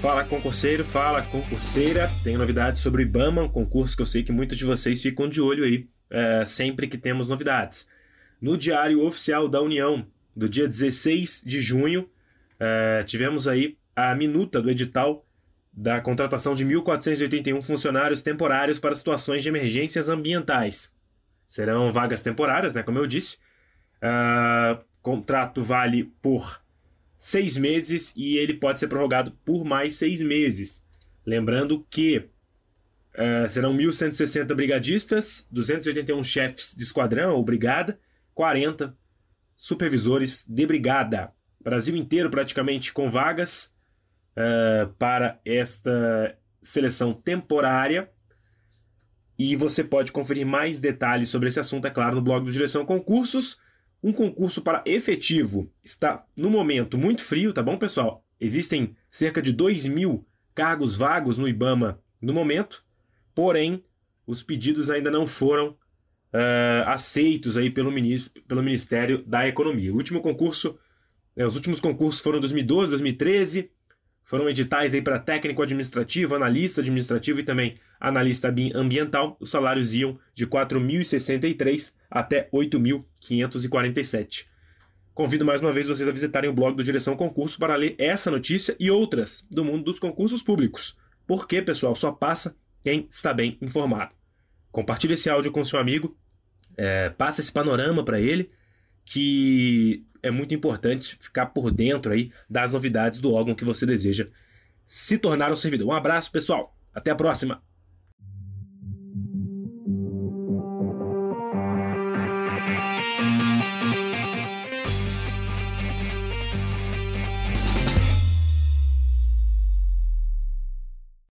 Fala concurseiro, fala concurseira. Tem novidades sobre o IBAMA, um concurso que eu sei que muitos de vocês ficam de olho aí é, sempre que temos novidades. No Diário Oficial da União, do dia 16 de junho, é, tivemos aí a minuta do edital da contratação de 1.481 funcionários temporários para situações de emergências ambientais. Serão vagas temporárias, né, como eu disse. Uh, contrato vale por seis meses e ele pode ser prorrogado por mais seis meses. Lembrando que uh, serão 1.160 brigadistas, 281 chefes de esquadrão ou brigada, 40 supervisores de brigada. Brasil inteiro praticamente com vagas uh, para esta seleção temporária. E você pode conferir mais detalhes sobre esse assunto, é claro, no blog do Direção Concursos. Um concurso para efetivo está, no momento, muito frio, tá bom, pessoal? Existem cerca de 2 mil cargos vagos no IBAMA no momento, porém, os pedidos ainda não foram uh, aceitos aí pelo, pelo Ministério da Economia. O último concurso, né, os últimos concursos foram 2012, 2013, foram editais aí para técnico administrativo, analista administrativo e também analista ambiental. Os salários iam de 4.063 até 8.547. Convido mais uma vez vocês a visitarem o blog do Direção Concurso para ler essa notícia e outras do mundo dos concursos públicos. Porque, pessoal, só passa quem está bem informado. Compartilhe esse áudio com seu amigo, é, passa esse panorama para ele, que é muito importante ficar por dentro aí das novidades do órgão que você deseja se tornar um servidor. Um abraço, pessoal. Até a próxima.